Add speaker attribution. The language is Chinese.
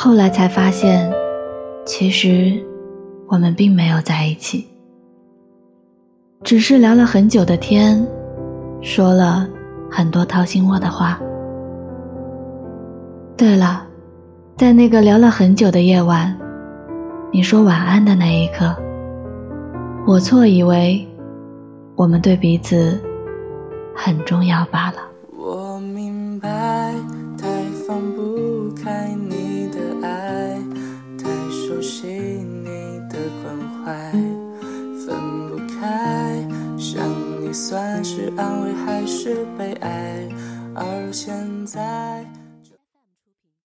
Speaker 1: 后来才发现，其实我们并没有在一起，只是聊了很久的天，说了很多掏心窝的话。对了，在那个聊了很久的夜晚，你说晚安的那一刻，我错以为我们对彼此很重要罢了。
Speaker 2: 我明白，太放不开你，熟悉你的关怀，分不开，想你算是安慰还是悲哀？而现在。